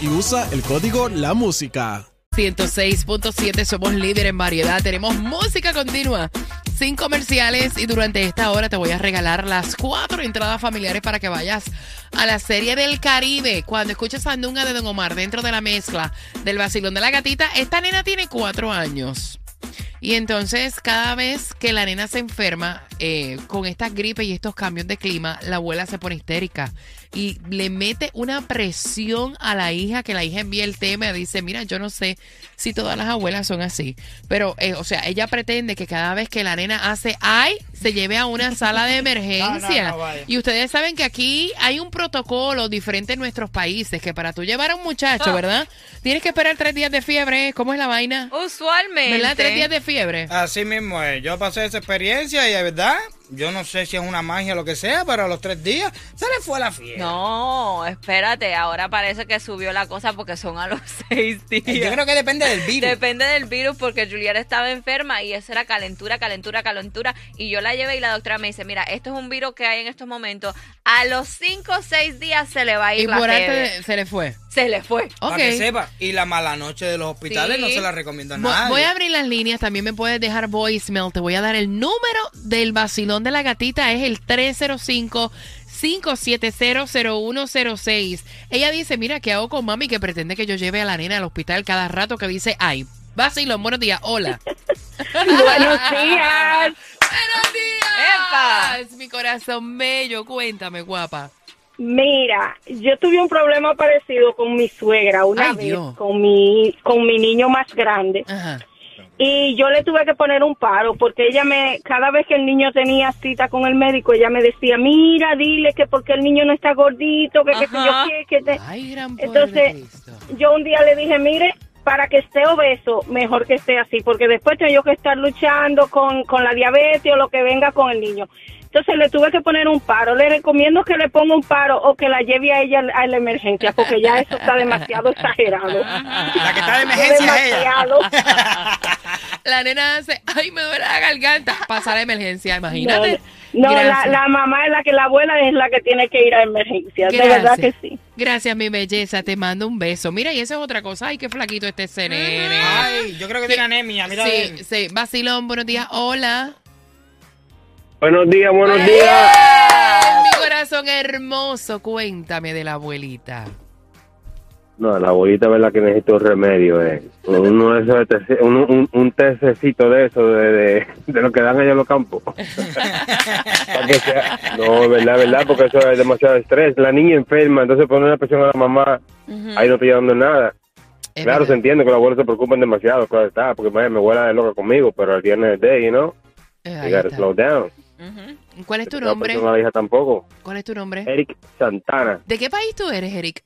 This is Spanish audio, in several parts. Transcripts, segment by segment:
Y usa el código La Música. 106.7 somos líder en variedad. Tenemos música continua, sin comerciales y durante esta hora te voy a regalar las cuatro entradas familiares para que vayas a la serie del Caribe. Cuando escuches Sandunga de Don Omar dentro de la mezcla del vacilón de la gatita, esta nena tiene cuatro años. Y entonces cada vez que la nena se enferma eh, con esta gripe y estos cambios de clima, la abuela se pone histérica y le mete una presión a la hija que la hija envía el tema dice, mira, yo no sé si todas las abuelas son así, pero eh, o sea, ella pretende que cada vez que la nena hace ay, se lleve a una sala de emergencia. No, no, no, y ustedes saben que aquí hay un protocolo diferente en nuestros países, que para tú llevar a un muchacho, ¿verdad? Tienes que esperar tres días de fiebre, ¿cómo es la vaina? Usualmente. ¿Verdad? Tres días de fiebre. Así mismo es. Yo pasé esa experiencia y de verdad, yo no sé si es una magia o lo que sea, pero a los tres días se le fue la fiesta. No, espérate, ahora parece que subió la cosa porque son a los seis días. Yo creo que depende del virus. Depende del virus porque Juliana estaba enferma y eso era calentura, calentura, calentura. Y yo la llevé y la doctora me dice, mira, esto es un virus que hay en estos momentos. A los cinco o seis días se le va a ir Y la por fiebre. antes se le fue. Se le fue. Ok. Para que sepa. Y la mala noche de los hospitales Sí. no se la recomiendo a Vo- nadie. Voy a abrir las líneas, también me puedes dejar voicemail. Te voy a dar el número del vacilón de la gatita, es el 305 5700106. Ella dice, mira, ¿qué hago con mami que pretende que yo lleve a la nena al hospital cada rato que dice, ay, vacilón, buenos días, hola. Buenos días. ¡Buenos días! ¡Epa! Mi corazón bello, cuéntame, guapa. Mira, yo tuve un problema parecido con mi suegra una Ay, vez, Dios. con mi, con mi niño más grande. Ajá. Y yo le tuve que poner un paro porque ella me, cada vez que el niño tenía cita con el médico, ella me decía, mira, dile que porque el niño no está gordito, que sé yo qué, que te... Ay, gran Entonces, yo un día le dije, mire, para que esté obeso, mejor que esté así, porque después tengo yo que estar luchando con, con la diabetes o lo que venga con el niño. Entonces le tuve que poner un paro. Le recomiendo que le ponga un paro o que la lleve a ella a la emergencia, porque ya eso está demasiado exagerado. La que está de emergencia es ella. La nena hace, ay, me duele la garganta. Pasa la emergencia, imagínate. No, la, la mamá es la que la abuela es la que tiene que ir a emergencia. De verdad que sí. Gracias, mi belleza. Te mando un beso. Mira, y eso es otra cosa. Ay, qué flaquito este nene. Ay, yo creo que tiene anemia. Mira, sí, sí. Vacilón, buenos días. Hola. Buenos días, buenos días. Mi corazón hermoso. Cuéntame de la abuelita. No, la abuelita verdad que necesita un remedio, eh. Uno de esos tece- un, un, un tececito de eso, de, de, de lo que dan allá en los campos. No, verdad, verdad, porque eso es demasiado estrés. La niña enferma, entonces poner la presión a la mamá, ahí no estoy dando nada. Es claro, verdad. se entiende que los abuelos se preocupan demasiado, claro está, porque imagínate, mi abuela es loca conmigo, pero al día del day, you know, Eh, you gotta slow down. ¿Cuál es tu No nombre? la hija tampoco. ¿Cuál es tu nombre? Eric Santana, ¿De qué país tú eres, Eric?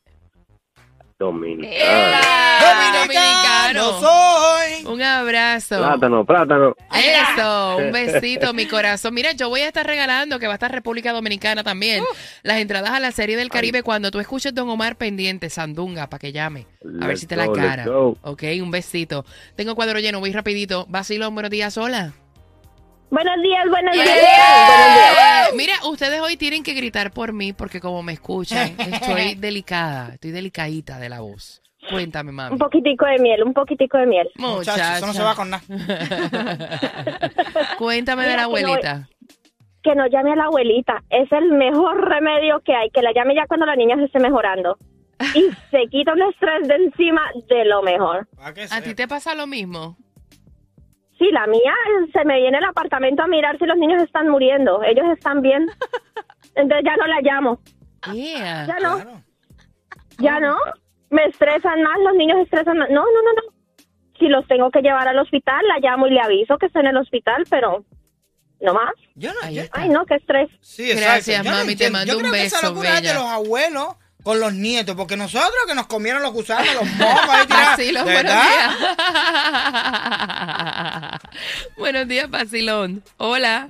Dominicano. ¡Ea! Dominicano soy. Un abrazo. Plátano, plátano. Eso, un besito, mi corazón. Mira, yo voy a estar regalando, que va a estar República Dominicana también, las entradas a la Serie del Caribe cuando tú escuches Don Omar pendiente, Sandunga, para que llame. A ver si te la cara. Ok, un besito. Tengo cuadro lleno, voy rapidito. Vacilón, buenos días, hola. Buenos días, buenos días. Eh, Mira, ustedes hoy tienen que gritar por mí porque como me escuchan, estoy delicada, estoy delicadita de la voz. Cuéntame, mami. Un poquitico de miel, un poquitico de miel. Muchachos, eso no se va con nada. Cuéntame de Mira, la que no- abuelita. Que no llame a la abuelita. Es el mejor remedio que hay. Que la llame ya cuando la niña se esté mejorando. Y se quita un estrés de encima de lo mejor. ¿Para qué ¿A ti te pasa lo mismo? Sí, la mía se me viene al apartamento a mirar si los niños están muriendo. Ellos están bien. Entonces ya no la llamo. Yeah. Ya no, Claro. ya no. me estresan más, los niños estresan más. No, no, no, no. Si los tengo que llevar al hospital, la llamo y le aviso que está en el hospital, pero no más. Yo no, yo-. Ay, no, qué estrés. Sí, exacto. Gracias, Yo no mami, te mando Yo un creo que esa beso, locura es de los abuelos con los nietos, porque nosotros que nos comieron los gusanos, los mocos ahí tirados. Vacilón, ¿De buenos días. Vacilón. Hola.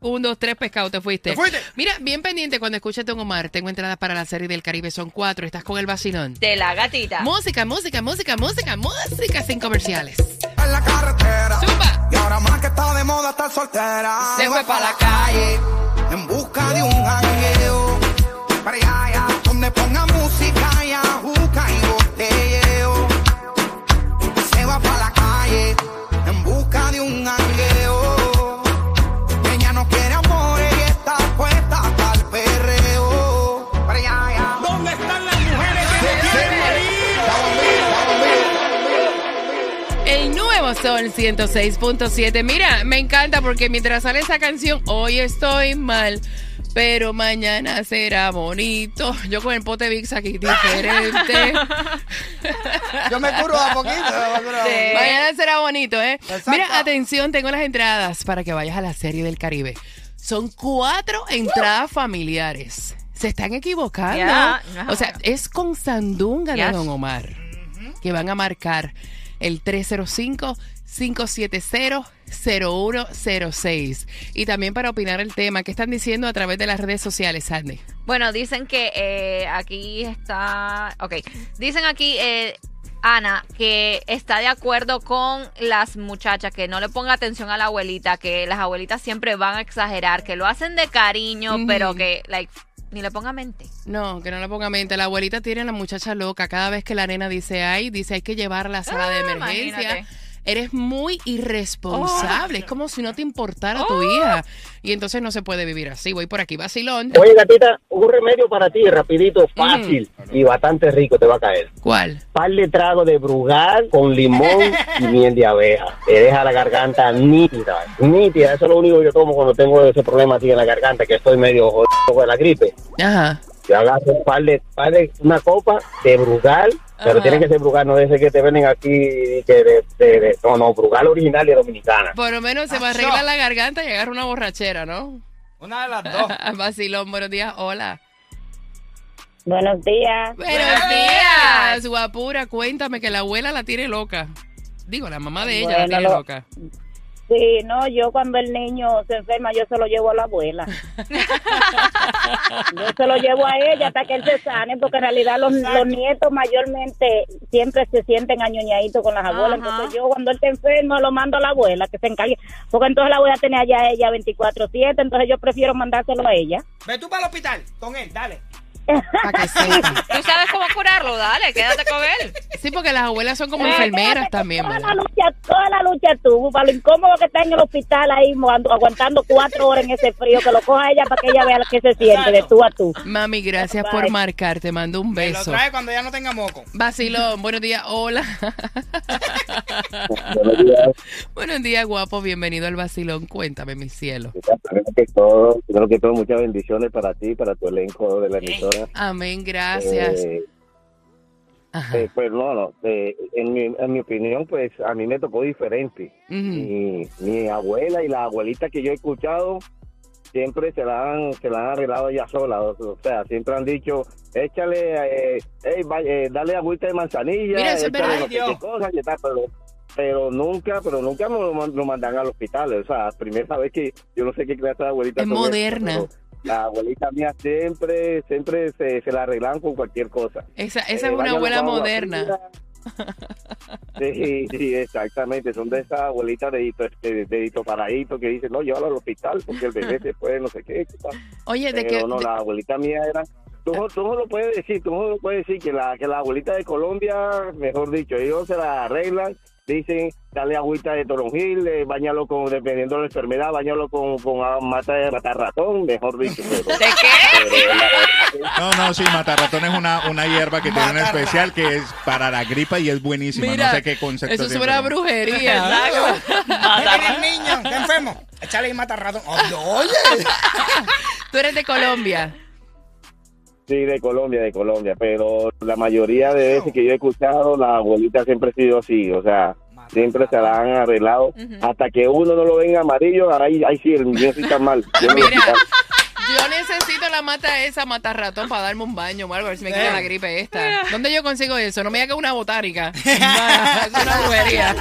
Un, dos, tres, pescado, te fuiste. ¿Te fuiste? Mira, bien pendiente cuando escuches Don Omar. Tengo entradas para la serie del Caribe, son cuatro. Estás con el vacilón. De la gatita. Música, música, música, música, música sin comerciales. en la carretera. Zumba. Y ahora más que está de moda estar soltera. Se fue pa' la calle. En busca de un jangueo. Para allá, allá, donde ponga música Sol 106.7. Mira, me encanta porque mientras sale esa canción, hoy estoy mal. Pero mañana será bonito. Yo con el pote Vix aquí diferente. Yo me curo a poquito. yo me curo a poquito. Mañana será bonito, ¿eh? Exacto. Mira, atención, tengo las entradas para que vayas a la serie del Caribe. Son cuatro entradas familiares. Se están equivocando. No. O sea, es con Sandunga de Yes. Don Omar que van a marcar el 305-570-0106. Y también para opinar el tema, ¿qué están diciendo a través de las redes sociales, Sandy? Bueno, dicen que eh, aquí está. Ok. Dicen aquí, eh, Ana, que está de acuerdo con las muchachas, que no le ponga atención a la abuelita, que las abuelitas siempre van a exagerar, que lo hacen de cariño, pero que, like, ni le ponga mente. No, que no le ponga mente. La abuelita tiene a la muchacha loca. Cada vez que la nena dice ay, dice hay que llevarla a la sala de Ah, emergencia. imagínate. Eres muy irresponsable. Es como si no te importara tu hija. Y entonces no se puede vivir así. Voy por aquí, vacilón. Oye, gatita, un remedio para ti, rapidito, fácil y bastante rico te va a caer. ¿Cuál? Par de trago de brugal con limón y miel de abeja. Te deja la garganta nítida, nítida. Eso es lo único que yo tomo cuando tengo ese problema así en la garganta, que estoy medio jodido con la gripe. Ajá. Yo agarro un par de, par de una copa de brugal, pero Ajá. tiene que ser brugal, no de ese que te venden aquí, que de, de- de- no, no, brugal original y dominicana. Por lo menos se va a arreglar la garganta y agarra una borrachera, ¿no? Una de las dos. Vacilón, buenos días. Hola. Buenos días. Buenos días, guapura. Cuéntame que la abuela la tiene loca. Digo, la mamá de ella la tiene lo- loca. Sí, no, yo cuando el niño se enferma, yo se lo llevo a la abuela. yo se lo llevo a ella hasta que él se sane, porque en realidad los, los nietos mayormente siempre se sienten añoñaditos con las abuelas. Ajá. Entonces yo cuando él está enfermo lo mando a la abuela que se encargue, porque entonces la abuela tenía ya a ella 24/7, entonces yo prefiero mandárselo a ella. Ve tú para el hospital con él, dale. Para que sepa. ¿Tú sabes cómo curarlo? Dale, quédate con él. Sí, porque las abuelas son como enfermeras también, Toda ¿verdad? la lucha, toda la lucha tú, para lo incómodo que está en el hospital ahí, agu- aguantando cuatro horas en ese frío, que lo coja ella para que ella vea lo que se siente de tú a tú. Mami, gracias Bye. por marcar. Te mando un Me lo beso. trae cuando ya no tenga moco. Vacilón, buenos días. Hola. Buenos días. buenos días, guapo. Bienvenido al Vacilón. Cuéntame, mi cielo. Primero que todo, primero que todo, muchas bendiciones para ti, para tu elenco de la emisora. Amén, gracias. Eh, eh, pues no, no, eh, en, mi, en mi opinión, pues a mí me tocó diferente. Mi, mi abuela y la abuelita que yo he escuchado siempre se la han, se la han arreglado ya sola. O, sea, siempre han dicho, échale, eh, ey, vaya, eh, dale agüita de manzanilla, Mira, échale no sé Dios. qué cosa, y tal, pero, pero nunca, pero nunca me lo, man- lo mandan al hospital. O sea, primera vez que yo no sé qué clase de abuelita Es moderna. pero La abuelita mía siempre, siempre se, se la arreglan con cualquier cosa. Esa, esa Eh, es una abuela moderna. Sí, sí, exactamente. Son de esas abuelitas dedito, este, dedito paradito que dicen, no, llévalo al hospital porque el bebé se puede, no sé qué. Oye, de Pero que. no, de- la abuelita mía era... Tú, no- tú no lo puedes decir, tú no lo puedes decir que la, que la abuelita de Colombia, mejor dicho, ellos se la arreglan, dicen, dale agüita de toronjil, eh, bañalo con, dependiendo de la enfermedad, bañalo con, con mata de matar ratón, mejor dicho. Pero, ¿De qué? pero No, no, sí, matarratón es una, una hierba que tiene un Matarratón. especial que es para la gripa y es buenísima. Mira, no sé qué concepto eso tiene, suena a pero- brujería. ¿Qué tiene el niño? ¿Está enfermo? Échale y mata ratón. Oye, oye. Tú eres de Colombia. Sí, de Colombia, de Colombia, pero la mayoría de veces que yo he escuchado, la abuelita siempre ha sido así, o sea, siempre se la han arreglado, hasta que uno no lo venga amarillo, ahí, ahí sí, el mío sí está mal. Yo Mira, yo necesito la mata esa, mata ratón, para darme un baño o algo, a ver si me quita la gripe esta. ¿Dónde yo consigo eso? No me haga una botánica. es una brujería.